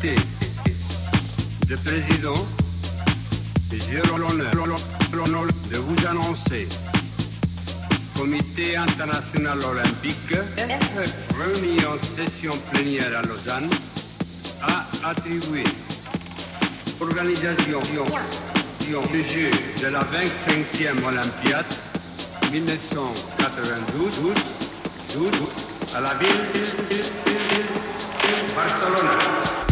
qualité de président, j'ai l'honneur de vous annoncer Comité international olympique, réuni en session plénière à Lausanne, a attribué l'organisation du jeu de la 25e Olympiade 1992 à la ville de Barcelone.